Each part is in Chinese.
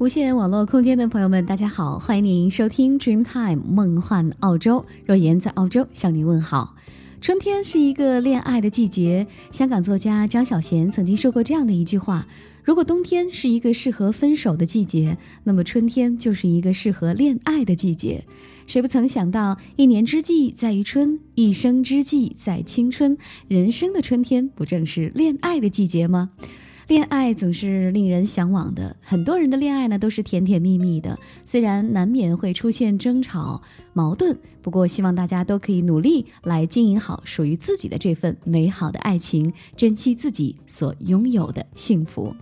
无线网络空间的朋友们，大家好，欢迎您收听 Dreamtime 梦幻澳洲。若言在澳洲向您问好。春天是一个恋爱的季节，香港作家张小娴曾经说过这样的一句话：如果冬天是一个适合分手的季节，那么春天就是一个适合恋爱的季节。谁不曾想到，一年之计在于春，一生之计在青春，人生的春天不正是恋爱的季节吗？恋爱总是令人向往的，很多人的恋爱呢都是甜甜蜜蜜的，虽然难免会出现争吵、矛盾，不过希望大家都可以努力来经营好属于自己的这份美好的爱情，珍惜自己所拥有的幸福。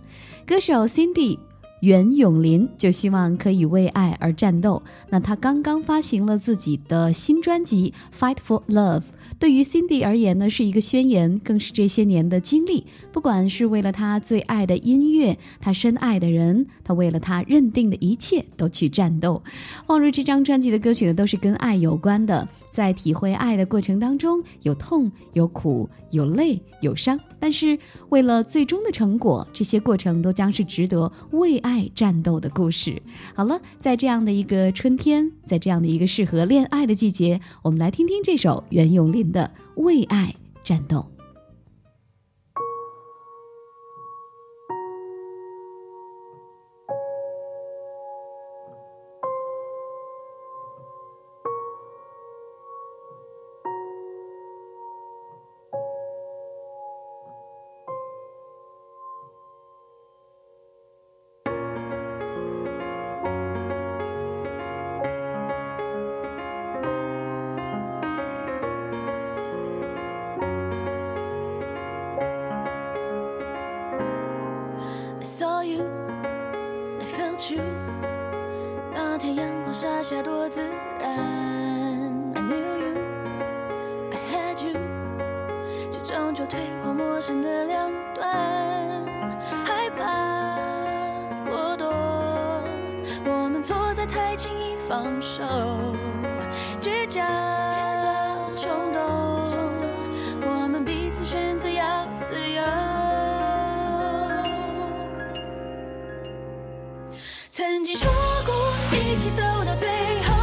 歌手 Cindy 袁咏琳就希望可以为爱而战斗，那她刚刚发行了自己的新专辑《Fight for Love》。对于 Cindy 而言呢，是一个宣言，更是这些年的经历。不管是为了他最爱的音乐，他深爱的人，他为了他认定的一切，都去战斗。放入这张专辑的歌曲呢，都是跟爱有关的。在体会爱的过程当中，有痛，有苦，有累，有伤，但是为了最终的成果，这些过程都将是值得为爱战斗的故事。好了，在这样的一个春天，在这样的一个适合恋爱的季节，我们来听听这首袁咏琳的《为爱战斗》。退化陌生的两端，害怕过多，我们错在太轻易放手，倔强冲动，我们彼此选择要自由，曾经说过一起走到最后。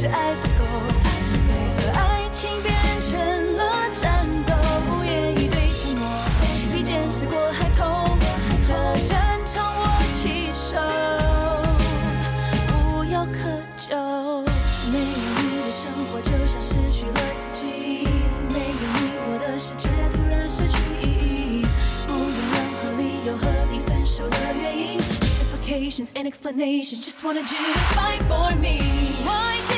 是爱不够爱情变成了战斗不愿意对沉默比肩刺过孩童这战场我起手。无药可救没有你的生活就像失去了自己没有你我的世界突然失去意义。不用任何理由和你分手的原因 eeffectiveness an explanations, just wanna dream my life for me why do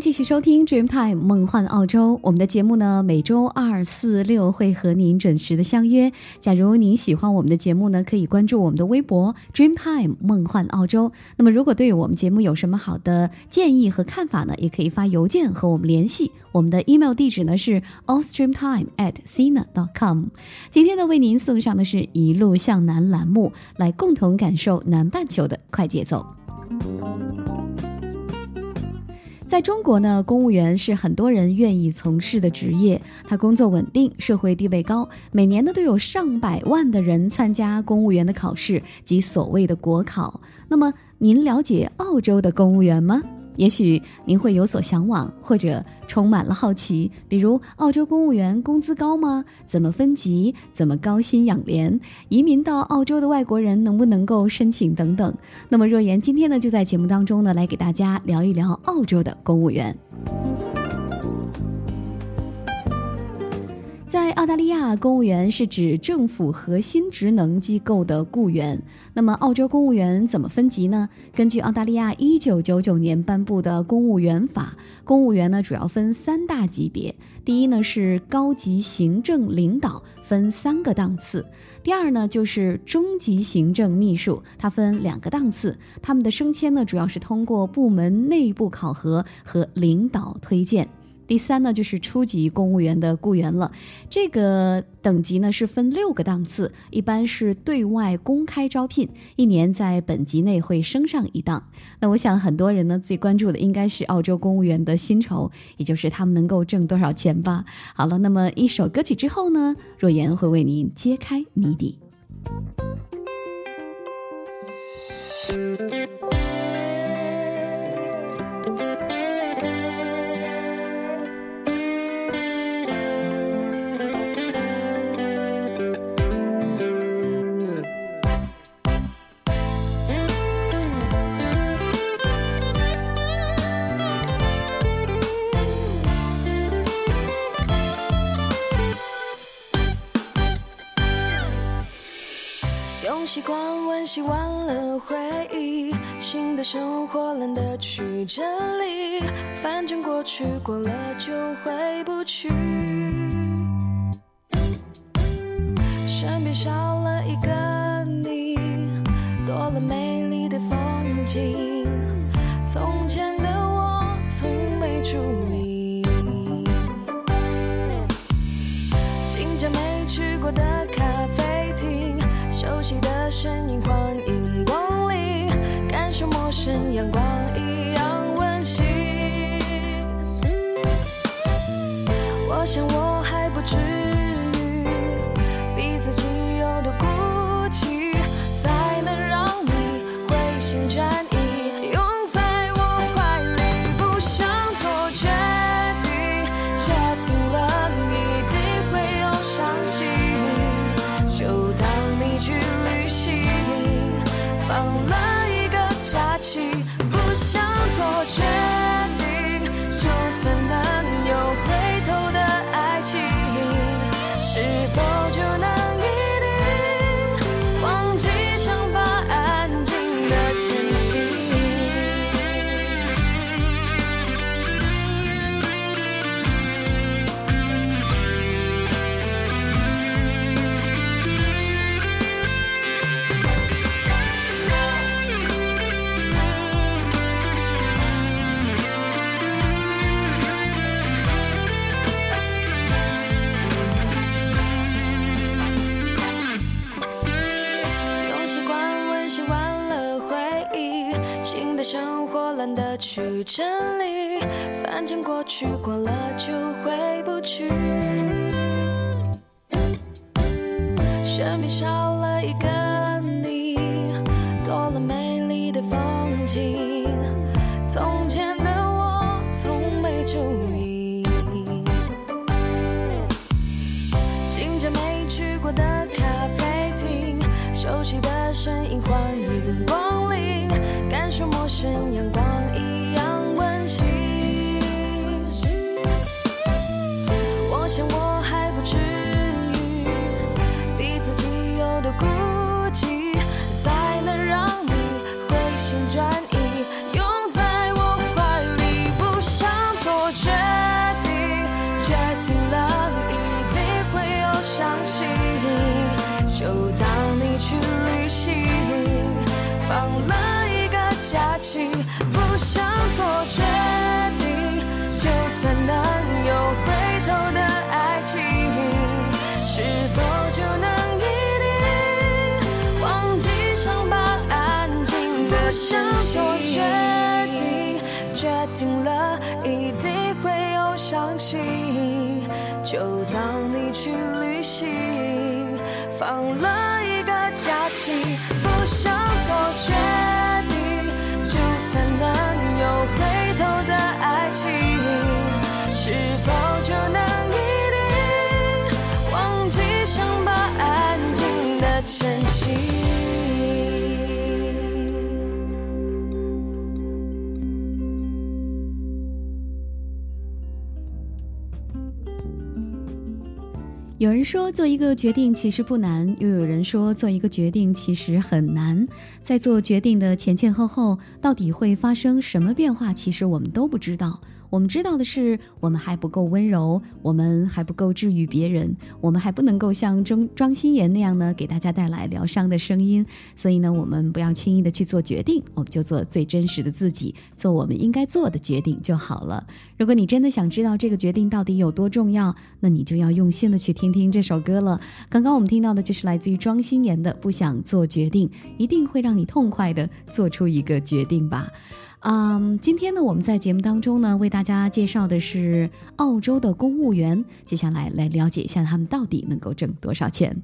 继续收听 Dreamtime 梦幻澳洲。我们的节目呢，每周二、四、六会和您准时的相约。假如您喜欢我们的节目呢，可以关注我们的微博 Dreamtime 梦幻澳洲。那么，如果对我们节目有什么好的建议和看法呢，也可以发邮件和我们联系。我们的 email 地址呢是 allstreamtime at sina dot com。今天呢，为您送上的是一路向南栏目，来共同感受南半球的快节奏。在中国呢，公务员是很多人愿意从事的职业，他工作稳定，社会地位高，每年呢都有上百万的人参加公务员的考试及所谓的国考。那么，您了解澳洲的公务员吗？也许您会有所向往，或者充满了好奇，比如澳洲公务员工资高吗？怎么分级？怎么高薪养廉？移民到澳洲的外国人能不能够申请等等？那么若言今天呢，就在节目当中呢，来给大家聊一聊澳洲的公务员。在澳大利亚，公务员是指政府核心职能机构的雇员。那么，澳洲公务员怎么分级呢？根据澳大利亚一九九九年颁布的公务员法，公务员呢主要分三大级别。第一呢是高级行政领导，分三个档次；第二呢就是中级行政秘书，它分两个档次。他们的升迁呢主要是通过部门内部考核和领导推荐。第三呢，就是初级公务员的雇员了。这个等级呢是分六个档次，一般是对外公开招聘，一年在本级内会升上一档。那我想很多人呢最关注的应该是澳洲公务员的薪酬，也就是他们能够挣多少钱吧。好了，那么一首歌曲之后呢，若言会为您揭开谜底。习惯温习完了回忆，新的生活懒得去整理，反正过去过了就回不去。身边少了一个你，多了美丽的风景。从前的我从没注意。新家没去过的，身影，欢迎光临，感受陌生阳光一样温馨。我想我生活懒得去整理，反正过去过了就回不去。身边少了一个感受放了一个假期，有人说做一个决定其实不难，又有人说做一个决定其实很难。在做决定的前前后后，到底会发生什么变化，其实我们都不知道。我们知道的是，我们还不够温柔，我们还不够治愈别人，我们还不能够像庄庄心妍那样呢，给大家带来疗伤的声音。所以呢，我们不要轻易的去做决定，我们就做最真实的自己，做我们应该做的决定就好了。如果你真的想知道这个决定到底有多重要，那你就要用心的去听听这首歌了。刚刚我们听到的就是来自于庄心妍的《不想做决定》，一定会让你痛快的做出一个决定吧。嗯，今天呢，我们在节目当中呢，为大家介绍的是澳洲的公务员。接下来来了解一下他们到底能够挣多少钱。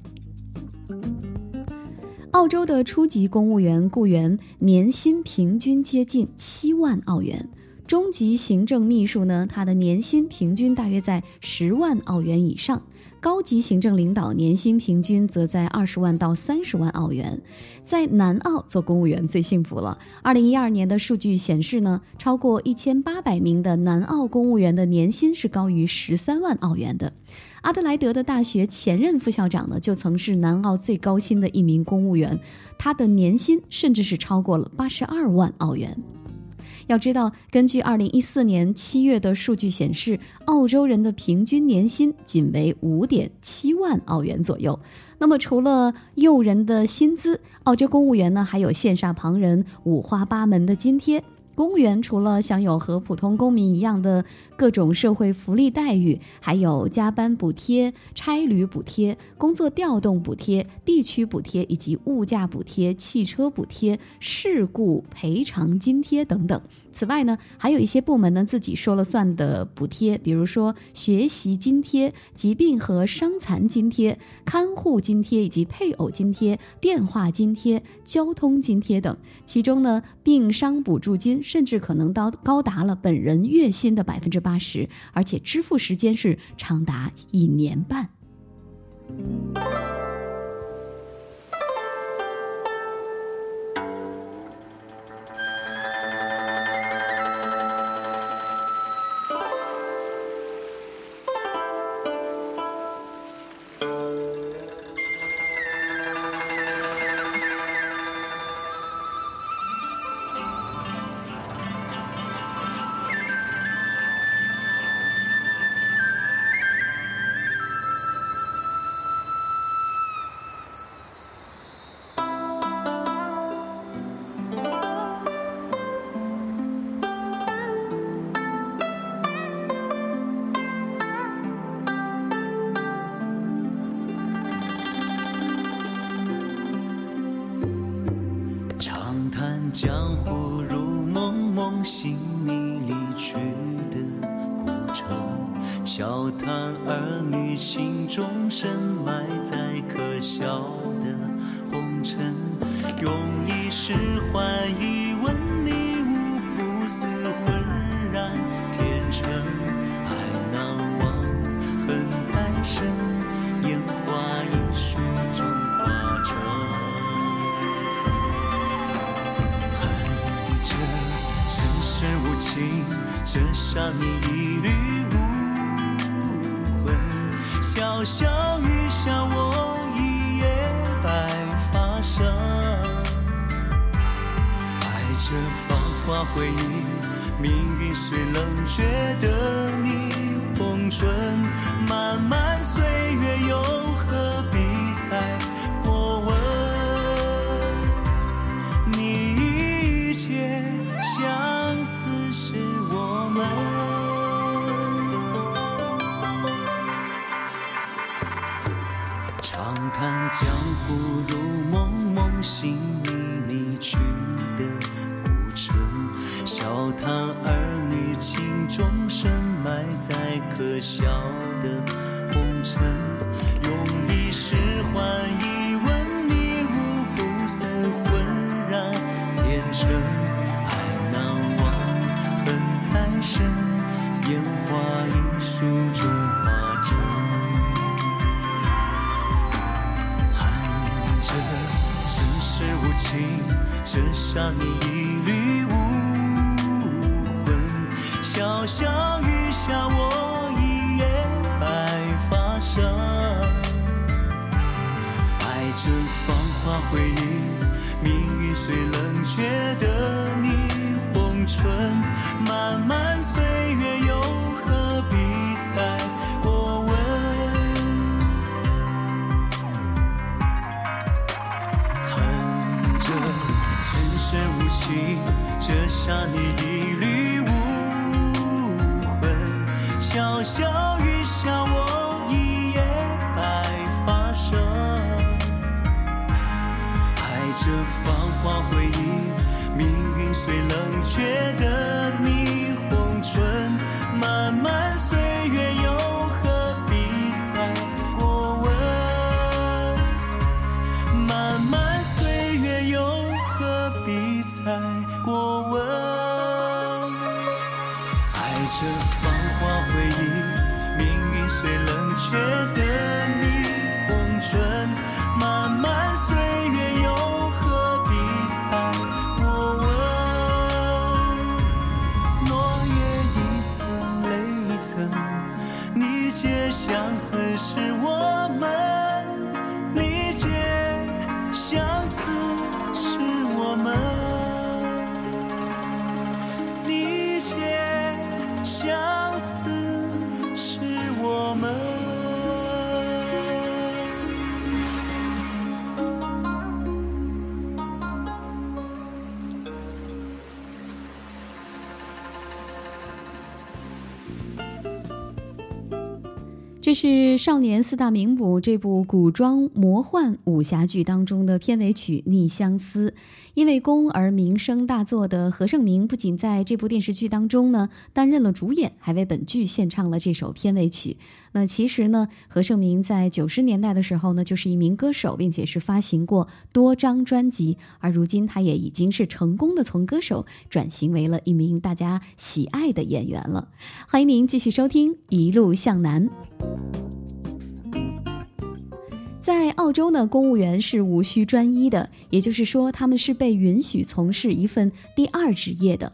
澳洲的初级公务员雇员年薪平均接近七万澳元，中级行政秘书呢，他的年薪平均大约在十万澳元以上。高级行政领导年薪平均则在二十万到三十万澳元，在南澳做公务员最幸福了。二零一二年的数据显示呢，超过一千八百名的南澳公务员的年薪是高于十三万澳元的。阿德莱德的大学前任副校长呢，就曾是南澳最高薪的一名公务员，他的年薪甚至是超过了八十二万澳元。要知道，根据二零一四年七月的数据显示，澳洲人的平均年薪仅为五点七万澳元左右。那么，除了诱人的薪资，澳洲公务员呢还有羡煞旁人、五花八门的津贴。公务员除了享有和普通公民一样的各种社会福利待遇，还有加班补贴、差旅补贴、工作调动补贴、地区补贴以及物价补贴、汽车补贴、事故赔偿津贴等等。此外呢，还有一些部门呢自己说了算的补贴，比如说学习津贴、疾病和伤残津贴、看护津贴以及配偶津贴、电话津贴、交通津贴等。其中呢，病伤补助金甚至可能到高达了本人月薪的百分之八十，而且支付时间是长达一年半。终深埋在可笑的红尘，用一世换一吻，你无不似浑然天成，爱难忘，恨太深，烟花易水中化成。恨这尘世无情，折杀你一缕潇潇雨下，我一夜白发生。爱这芳华回忆，命运虽冷，却得你红唇。漫漫岁月，又何必再叹江湖如梦，梦醒你离去的古城，笑谈儿女情终深埋在可笑折杀你一缕无魂。潇潇雨下，我一夜白发生。爱这芳华回忆，命运虽冷，却的你红唇。慢慢碎笑与笑，我一夜白发生。爱这芳华回忆，命运虽冷，却是《少年四大名捕》这部古装魔幻武侠剧当中的片尾曲《逆相思》。因为功而名声大作的何晟铭，不仅在这部电视剧当中呢担任了主演，还为本剧献唱了这首片尾曲。那其实呢，何晟铭在九十年代的时候呢，就是一名歌手，并且是发行过多张专辑。而如今，他也已经是成功的从歌手转型为了一名大家喜爱的演员了。欢迎您继续收听《一路向南》。在澳洲呢，公务员是无需专一的，也就是说，他们是被允许从事一份第二职业的。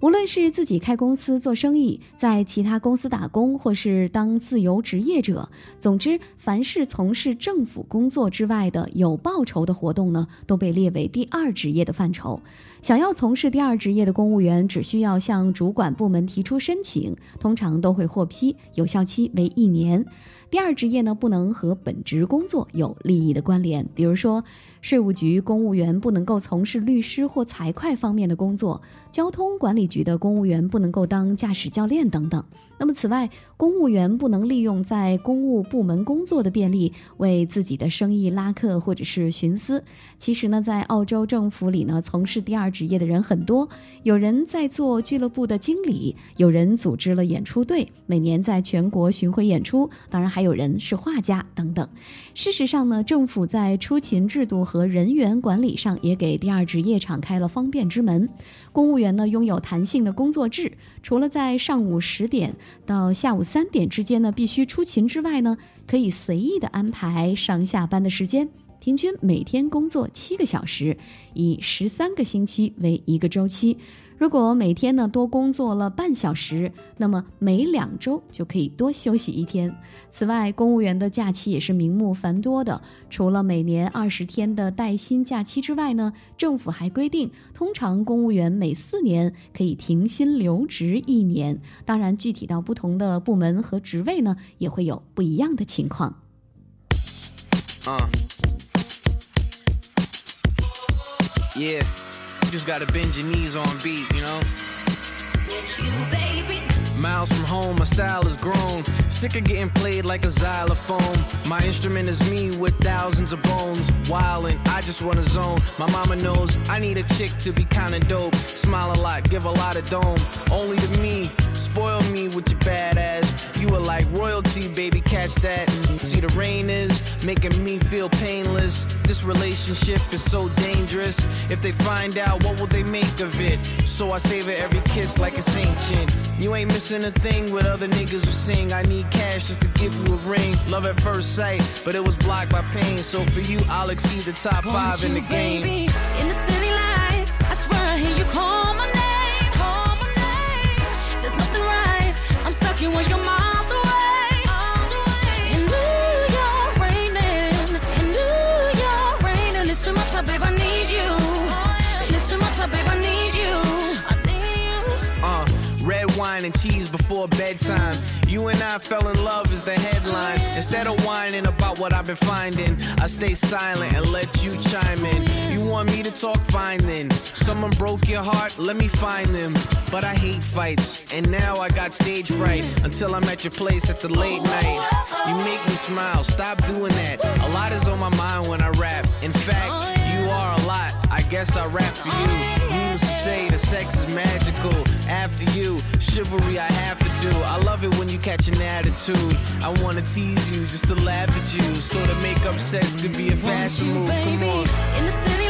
无论是自己开公司做生意，在其他公司打工，或是当自由职业者，总之，凡是从事政府工作之外的有报酬的活动呢，都被列为第二职业的范畴。想要从事第二职业的公务员，只需要向主管部门提出申请，通常都会获批，有效期为一年。第二职业呢，不能和本职工作有利益的关联，比如说，税务局公务员不能够从事律师或财会方面的工作，交通管理局的公务员不能够当驾驶教练等等。那么，此外，公务员不能利用在公务部门工作的便利为自己的生意拉客或者是徇私。其实呢，在澳洲政府里呢，从事第二职业的人很多，有人在做俱乐部的经理，有人组织了演出队，每年在全国巡回演出，当然还有人是画家等等。事实上呢，政府在出勤制度和人员管理上也给第二职业敞开了方便之门。公务员呢，拥有弹性的工作制，除了在上午十点。到下午三点之间呢，必须出勤之外呢，可以随意的安排上下班的时间，平均每天工作七个小时，以十三个星期为一个周期。如果每天呢多工作了半小时，那么每两周就可以多休息一天。此外，公务员的假期也是名目繁多的。除了每年二十天的带薪假期之外呢，政府还规定，通常公务员每四年可以停薪留职一年。当然，具体到不同的部门和职位呢，也会有不一样的情况。Uh. Yeah. Just gotta bend your knees on beat, you know? Miles from home, my style is grown. Sick of getting played like a xylophone. My instrument is me with thousands of bones. Wildin', I just wanna zone. My mama knows I need a chick to be kinda dope. Smile a lot, give a lot of dome. Only to me, spoil me with your badass. You are like royalty, baby, catch that. See, the rain is making me feel painless. This relationship is so dangerous. If they find out, what will they make of it? So I savor every kiss like it's ancient. You ain't missing a thing with other niggas who sing. I need cash just to give you a ring. Love at first sight, but it was blocked by pain. So for you, I'll exceed the top five in the game. Baby, in the city lights, I swear I hear you call my name. You and your mom. Wine and cheese before bedtime. You and I fell in love is the headline. Instead of whining about what I've been finding, I stay silent and let you chime in. You want me to talk fine then? Someone broke your heart, let me find them. But I hate fights, and now I got stage fright until I'm at your place at the late night. You make me smile, stop doing that. A lot is on my mind when I rap. In fact, you are a lot. I guess I rap for you. Needless to say, the sex is magical. After you, chivalry I have to do. I love it when you catch an attitude. I wanna tease you just to laugh at you. So to make up sex could be a faster you, move. Come on.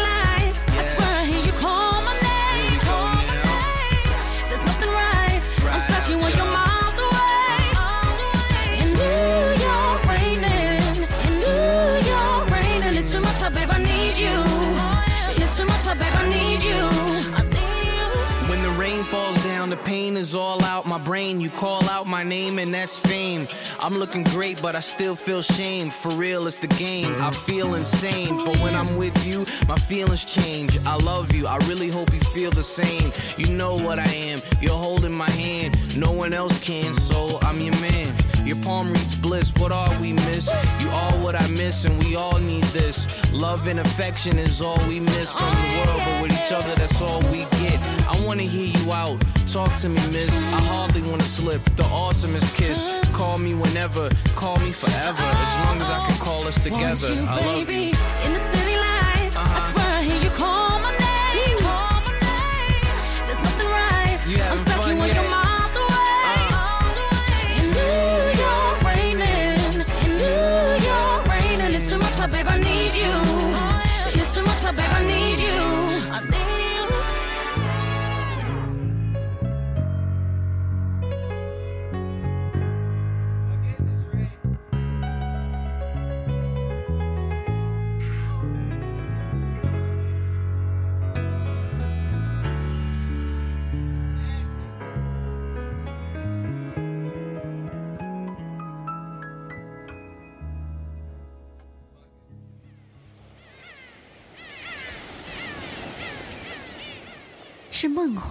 Is all out my brain. You call out my name, and that's fame. I'm looking great, but I still feel shame. For real, it's the game. I feel insane, but when I'm with you, my feelings change. I love you. I really hope you feel the same. You know what I am. You're holding my hand. No one else can, so I'm your man. Your palm reads bliss. What are we miss? You are what I miss, and we all need this. Love and affection is all we miss from the world, but with each other, that's all we get. I wanna hear you out. Talk to me, miss. I hardly wanna slip. The awesomest kiss. Call me whenever, call me forever. As long as I can call us together. I love you. in the city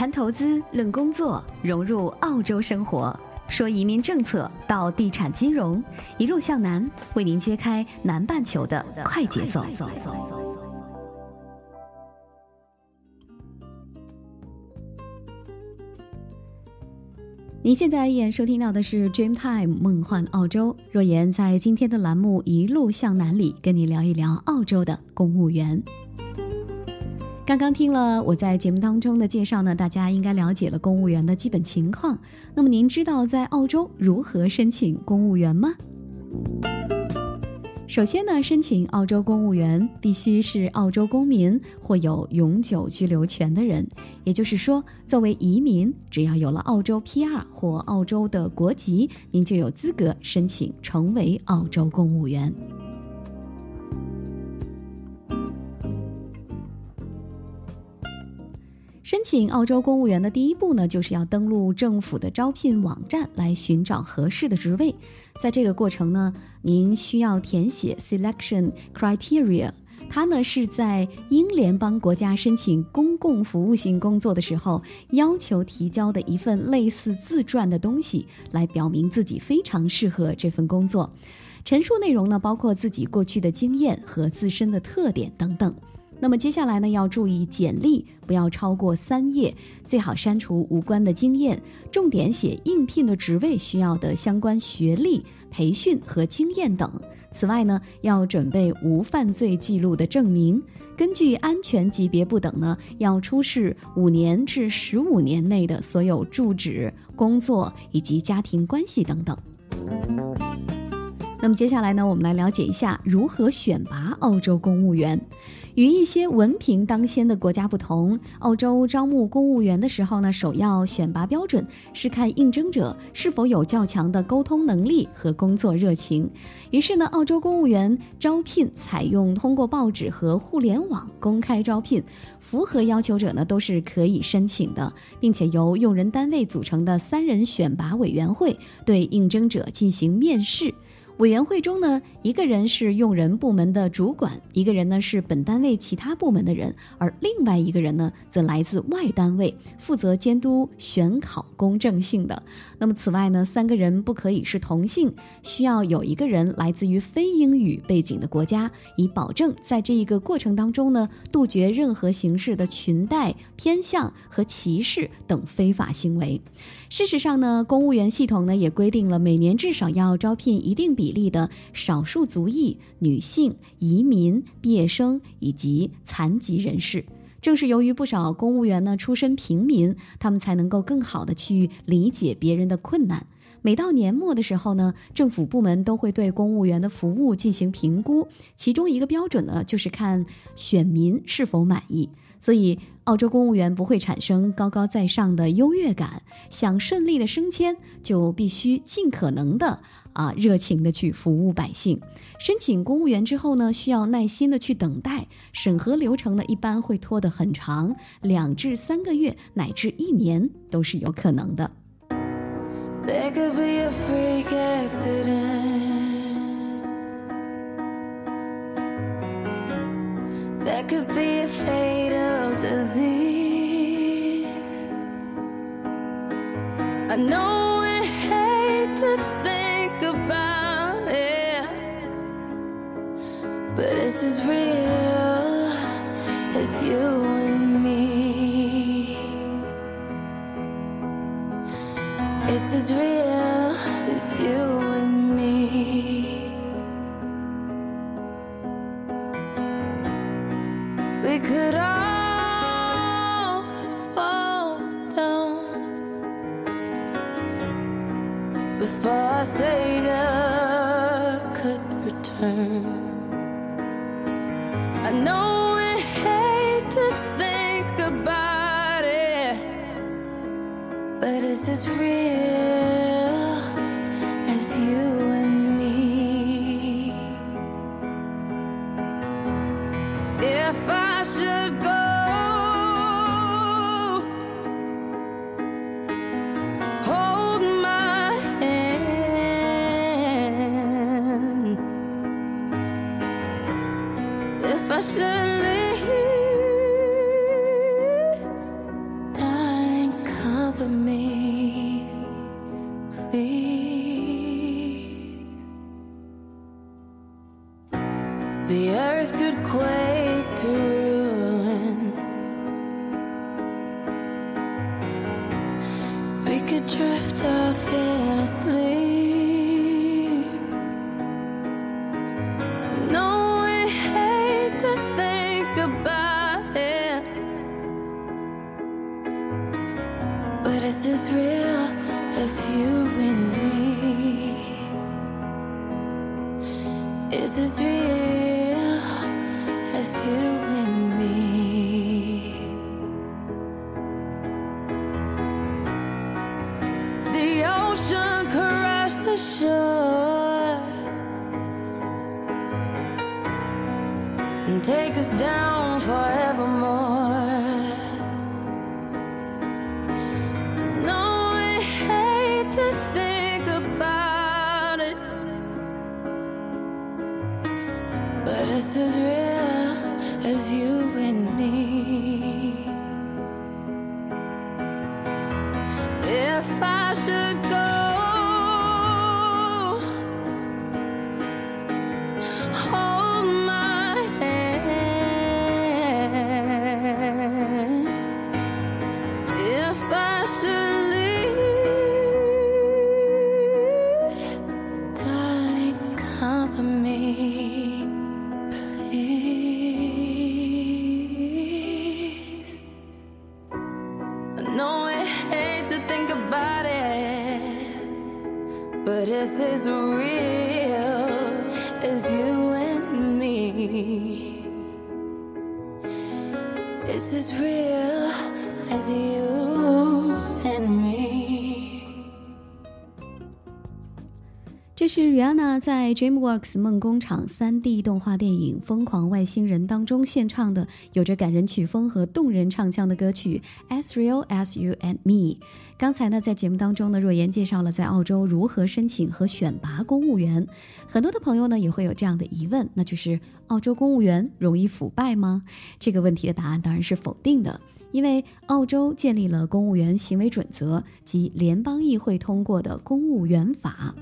谈投资，论工作，融入澳洲生活。说移民政策到地产金融，一路向南，为您揭开南半球的快节奏。您现在依然收听到的是《Dreamtime 梦幻澳洲》，若言在今天的栏目《一路向南》里，跟你聊一聊澳洲的公务员。刚刚听了我在节目当中的介绍呢，大家应该了解了公务员的基本情况。那么您知道在澳洲如何申请公务员吗？首先呢，申请澳洲公务员必须是澳洲公民或有永久居留权的人，也就是说，作为移民，只要有了澳洲 PR 或澳洲的国籍，您就有资格申请成为澳洲公务员。申请澳洲公务员的第一步呢，就是要登录政府的招聘网站来寻找合适的职位。在这个过程呢，您需要填写 selection criteria，它呢是在英联邦国家申请公共服务性工作的时候要求提交的一份类似自传的东西，来表明自己非常适合这份工作。陈述内容呢，包括自己过去的经验和自身的特点等等。那么接下来呢，要注意简历不要超过三页，最好删除无关的经验，重点写应聘的职位需要的相关学历、培训和经验等。此外呢，要准备无犯罪记录的证明，根据安全级别不等呢，要出示五年至十五年内的所有住址、工作以及家庭关系等等。那么接下来呢，我们来了解一下如何选拔澳洲公务员。与一些文凭当先的国家不同，澳洲招募公务员的时候呢，首要选拔标准是看应征者是否有较强的沟通能力和工作热情。于是呢，澳洲公务员招聘采用通过报纸和互联网公开招聘，符合要求者呢都是可以申请的，并且由用人单位组成的三人选拔委员会对应征者进行面试。委员会中呢，一个人是用人部门的主管，一个人呢是本单位其他部门的人，而另外一个人呢则来自外单位，负责监督选考公正性的。那么此外呢，三个人不可以是同性，需要有一个人来自于非英语背景的国家，以保证在这一个过程当中呢，杜绝任何形式的裙带偏向和歧视等非法行为。事实上呢，公务员系统呢也规定了每年至少要招聘一定比。例的少数族裔、女性、移民、毕业生以及残疾人士，正是由于不少公务员呢出身平民，他们才能够更好的去理解别人的困难。每到年末的时候呢，政府部门都会对公务员的服务进行评估，其中一个标准呢就是看选民是否满意。所以，澳洲公务员不会产生高高在上的优越感。想顺利的升迁，就必须尽可能的啊热情的去服务百姓。申请公务员之后呢，需要耐心的去等待，审核流程呢一般会拖得很长，两至三个月乃至一年都是有可能的。There could be a freak accident. There could be a fatal. I know we hate to think about it, but it's as real? As you and me. It's as real I know we hate to think about it, but it's as real and take us down forevermore. 在 DreamWorks 梦工厂 3D 动画电影《疯狂外星人》当中献唱的，有着感人曲风和动人唱腔的歌曲《As Real as You and Me》。刚才呢，在节目当中呢，若言介绍了在澳洲如何申请和选拔公务员。很多的朋友呢，也会有这样的疑问，那就是澳洲公务员容易腐败吗？这个问题的答案当然是否定的。因为澳洲建立了公务员行为准则及联邦议会通过的公务员法，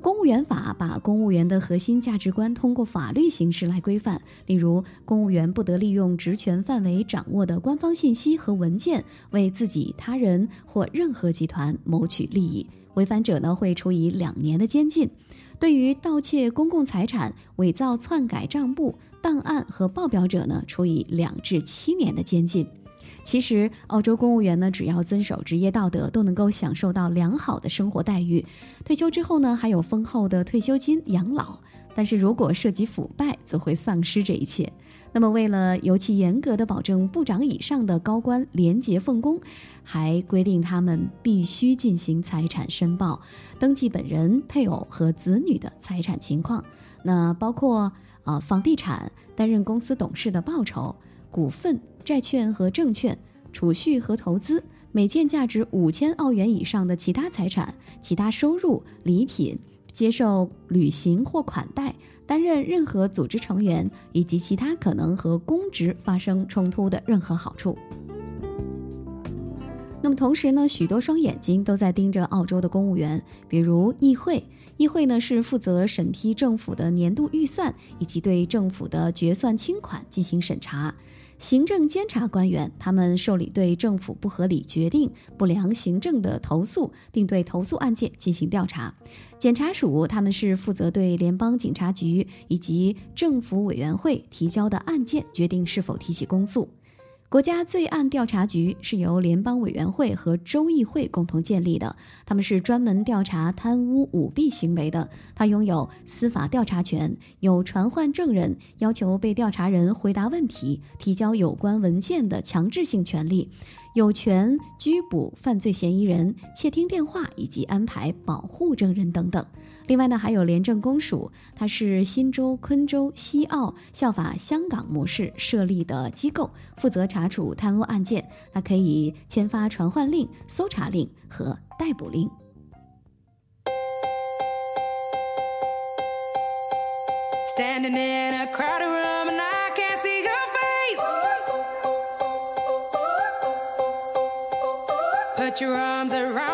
公务员法把公务员的核心价值观通过法律形式来规范，例如，公务员不得利用职权范围掌握的官方信息和文件为自己、他人或任何集团谋取利益，违反者呢会处以两年的监禁。对于盗窃公共财产、伪造篡改账簿、档案和报表者呢，处以两至七年的监禁。其实，澳洲公务员呢，只要遵守职业道德，都能够享受到良好的生活待遇。退休之后呢，还有丰厚的退休金养老。但是如果涉及腐败，则会丧失这一切。那么，为了尤其严格的保证部长以上的高官廉洁奉公，还规定他们必须进行财产申报，登记本人、配偶和子女的财产情况。那包括啊，房地产、担任公司董事的报酬、股份、债券和证券、储蓄和投资、每件价值五千澳元以上的其他财产、其他收入、礼品、接受旅行或款待、担任任何组织成员以及其他可能和公职发生冲突的任何好处。那么同时呢，许多双眼睛都在盯着澳洲的公务员，比如议会。议会呢是负责审批政府的年度预算以及对政府的决算清款进行审查。行政监察官员，他们受理对政府不合理决定、不良行政的投诉，并对投诉案件进行调查。检察署，他们是负责对联邦警察局以及政府委员会提交的案件决定是否提起公诉。国家罪案调查局是由联邦委员会和州议会共同建立的，他们是专门调查贪污舞弊行为的。它拥有司法调查权，有传唤证人、要求被调查人回答问题、提交有关文件的强制性权利，有权拘捕犯罪嫌疑人、窃听电话以及安排保护证人等等。另外呢，还有廉政公署，它是新州、昆州、西澳效法香港模式设立的机构，负责查处贪污案件。它可以签发传唤令、搜查令和逮捕令。Standing in a crowded room and I can't see your face. Put your arms around.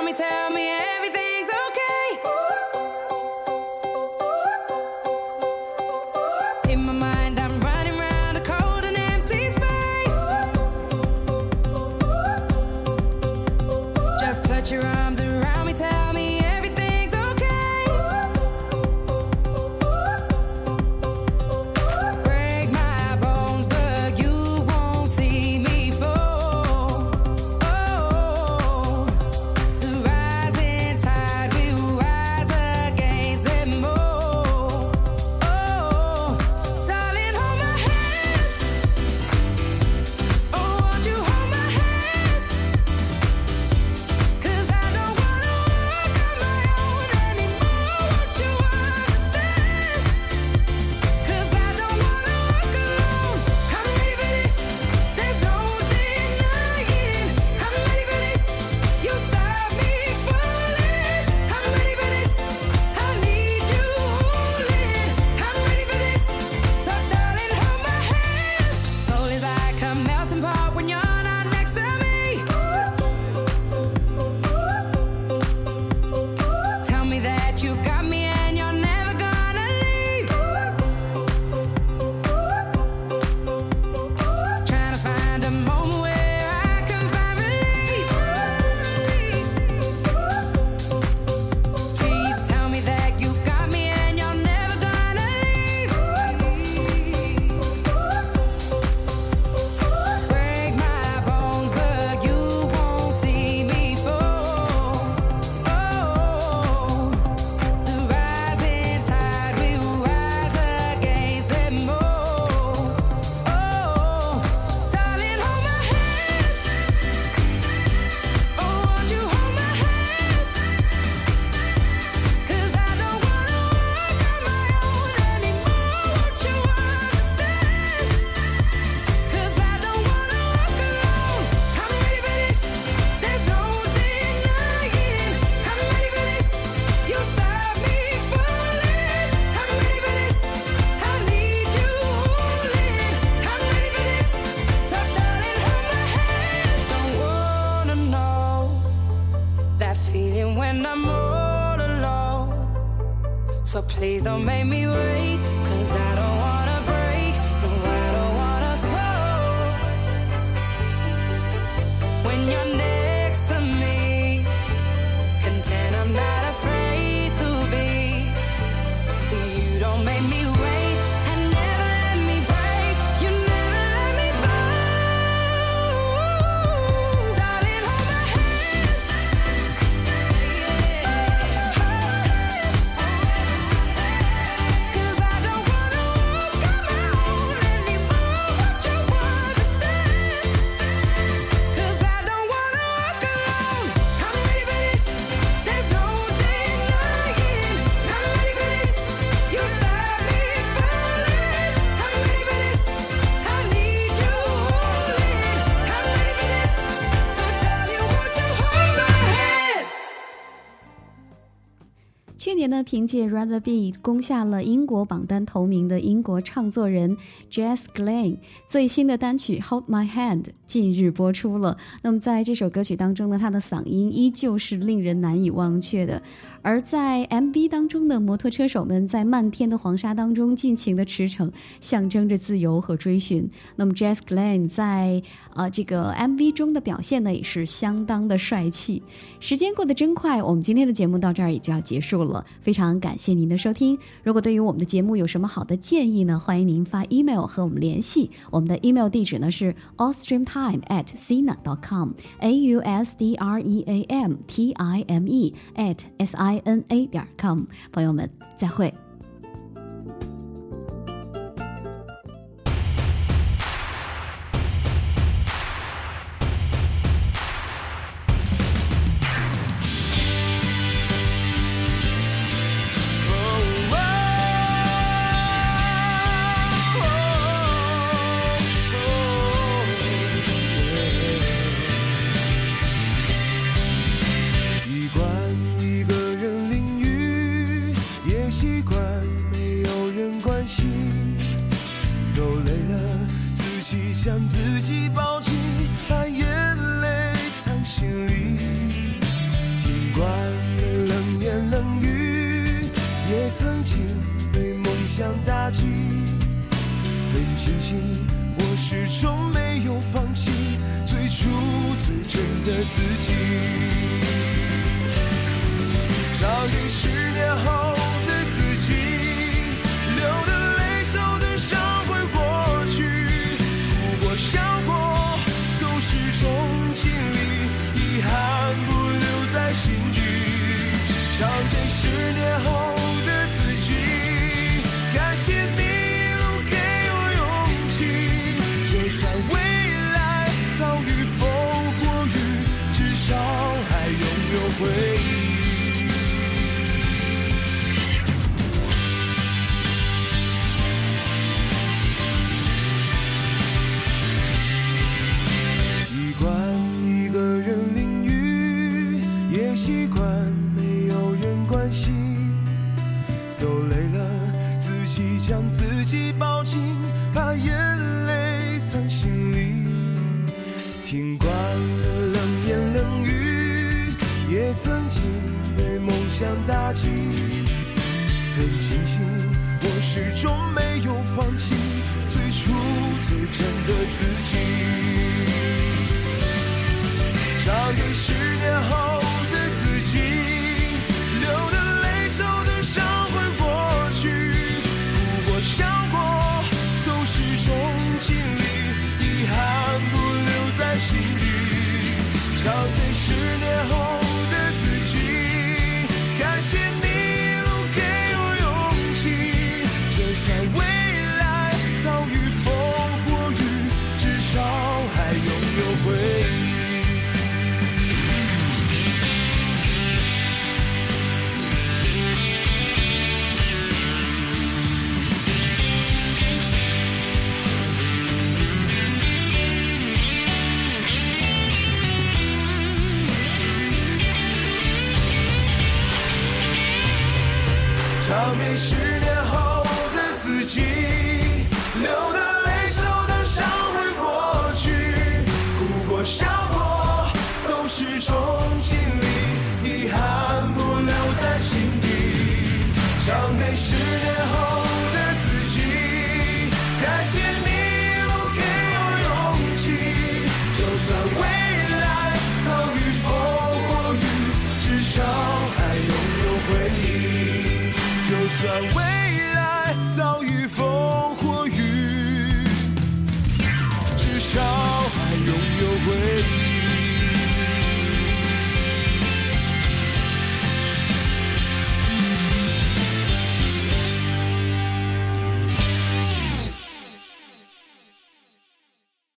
凭借《Rather Be》攻下了英国榜单头名的英国唱作人 Jess Glynne 最新的单曲《Hold My Hand》近日播出了。那么在这首歌曲当中呢，他的嗓音依旧是令人难以忘却的。而在 MV 当中的摩托车手们在漫天的黄沙当中尽情的驰骋，象征着自由和追寻。那么 Jess Glenn 在呃这个 MV 中的表现呢，也是相当的帅气。时间过得真快，我们今天的节目到这儿也就要结束了。非常感谢您的收听。如果对于我们的节目有什么好的建议呢，欢迎您发 email 和我们联系。我们的 email 地址呢是 austreamtime at sina dot com，a u s d r e a m t i m e at s i i n a 点 com。朋友们，再会。